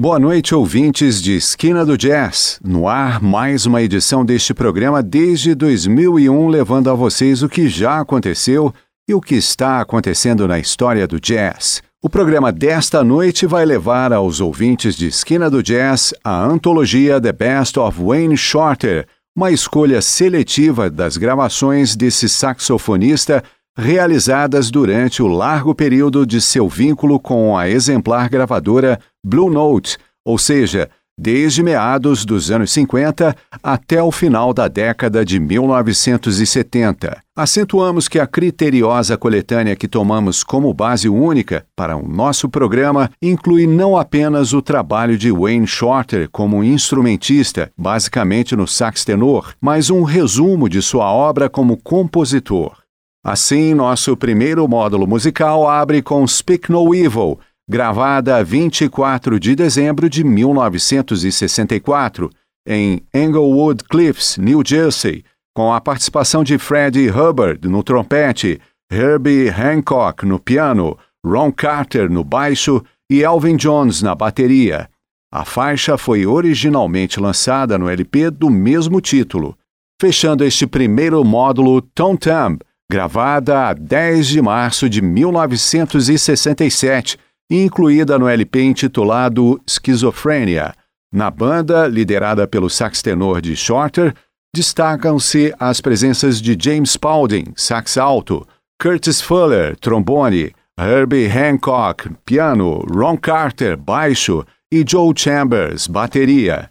Boa noite, ouvintes de Esquina do Jazz. No ar, mais uma edição deste programa desde 2001, levando a vocês o que já aconteceu e o que está acontecendo na história do jazz. O programa desta noite vai levar aos ouvintes de Esquina do Jazz a antologia The Best of Wayne Shorter, uma escolha seletiva das gravações desse saxofonista realizadas durante o largo período de seu vínculo com a exemplar gravadora Blue Note, ou seja, desde meados dos anos 50 até o final da década de 1970. Acentuamos que a criteriosa coletânea que tomamos como base única para o nosso programa inclui não apenas o trabalho de Wayne Shorter como instrumentista, basicamente no sax tenor, mas um resumo de sua obra como compositor. Assim, nosso primeiro módulo musical abre com Speak No Evil, gravada 24 de dezembro de 1964, em Englewood Cliffs, New Jersey, com a participação de Freddie Hubbard no trompete, Herbie Hancock no piano, Ron Carter no baixo e Elvin Jones na bateria. A faixa foi originalmente lançada no LP do mesmo título. Fechando este primeiro módulo, Tom Thumb, gravada a 10 de março de 1967 e incluída no LP intitulado Schizophrenia. Na banda, liderada pelo sax tenor de Shorter, destacam-se as presenças de James Spaulding, sax alto, Curtis Fuller, trombone, Herbie Hancock, piano, Ron Carter, baixo e Joe Chambers, bateria.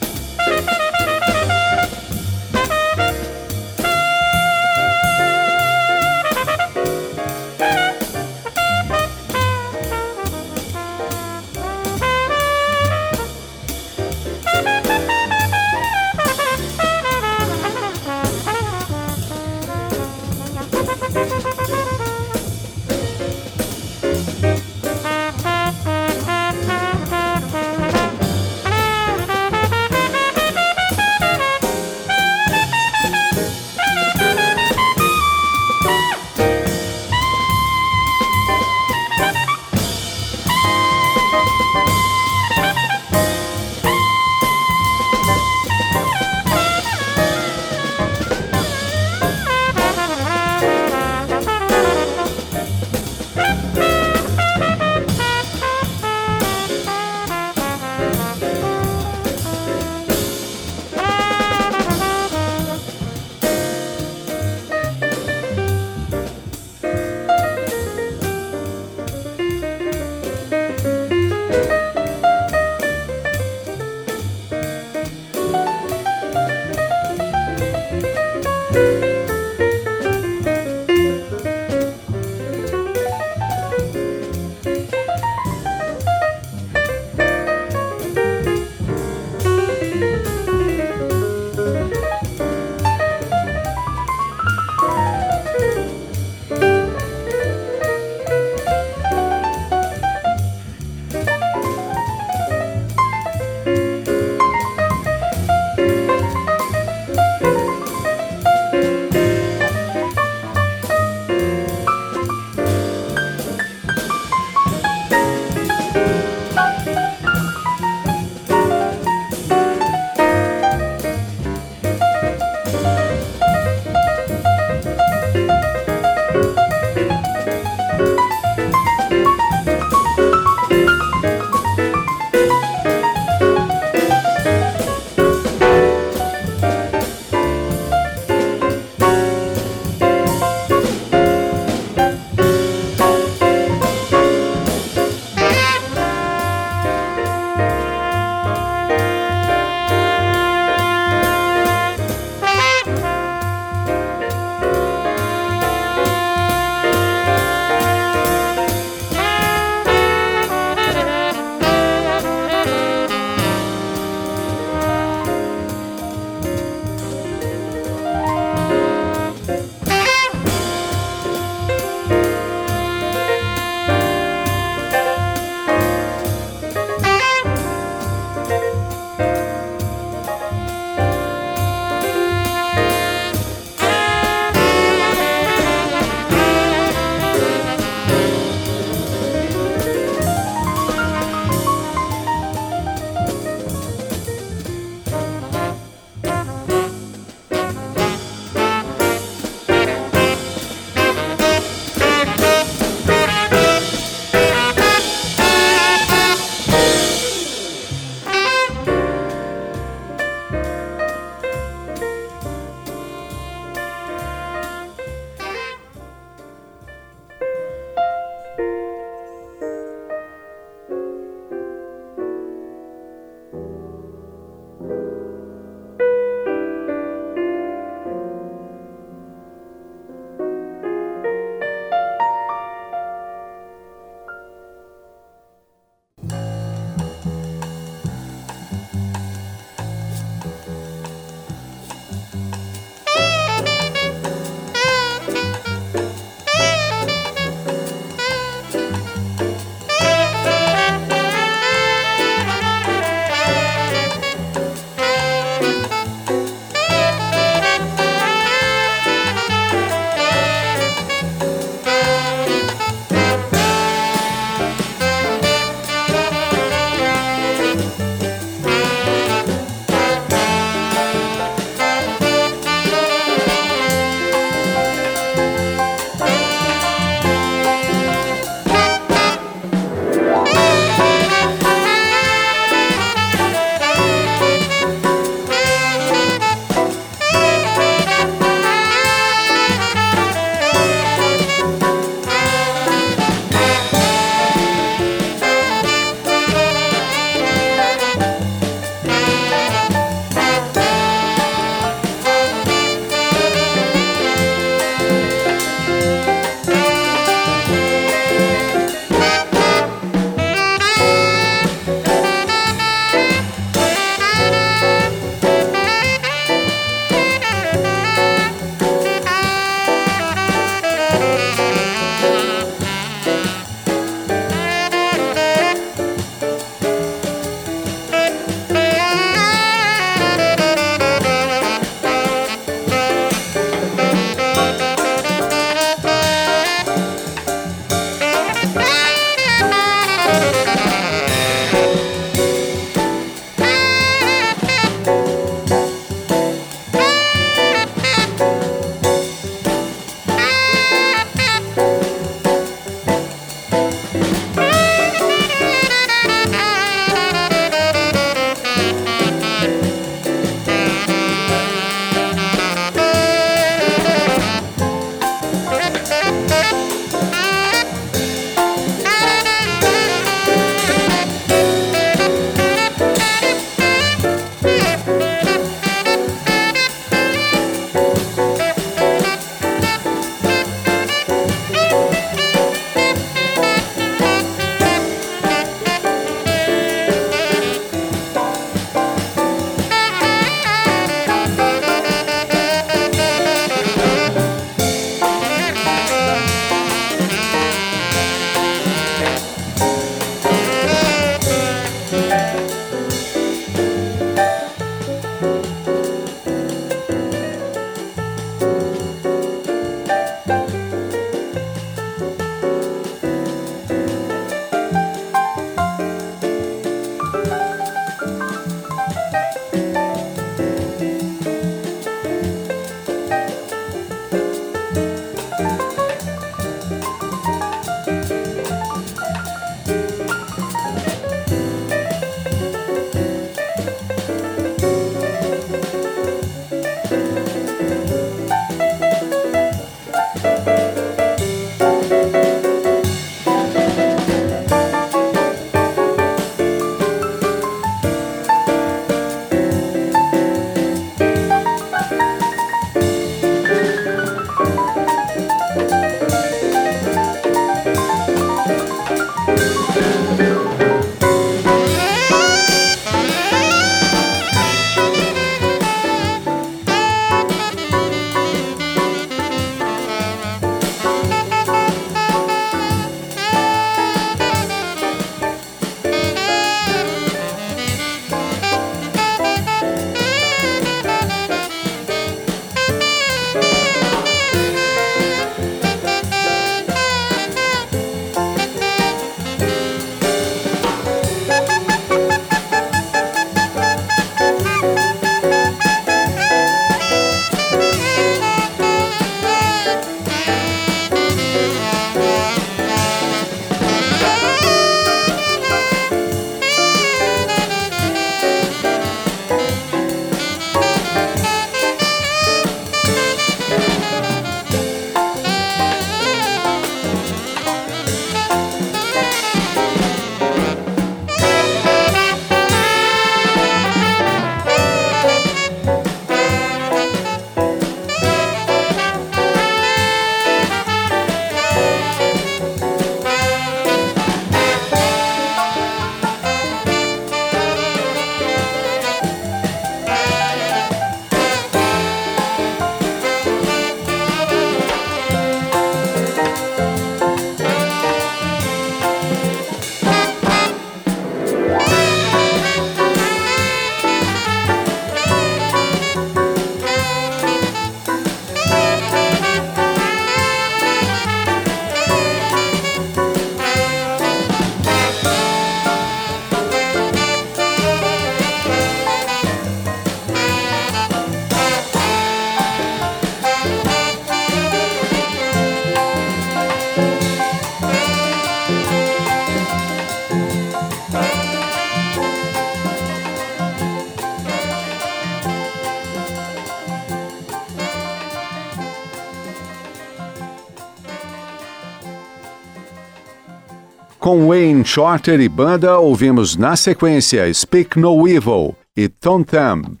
Com Wayne Shorter e banda, ouvimos na sequência Speak No Evil e Tom Thumb.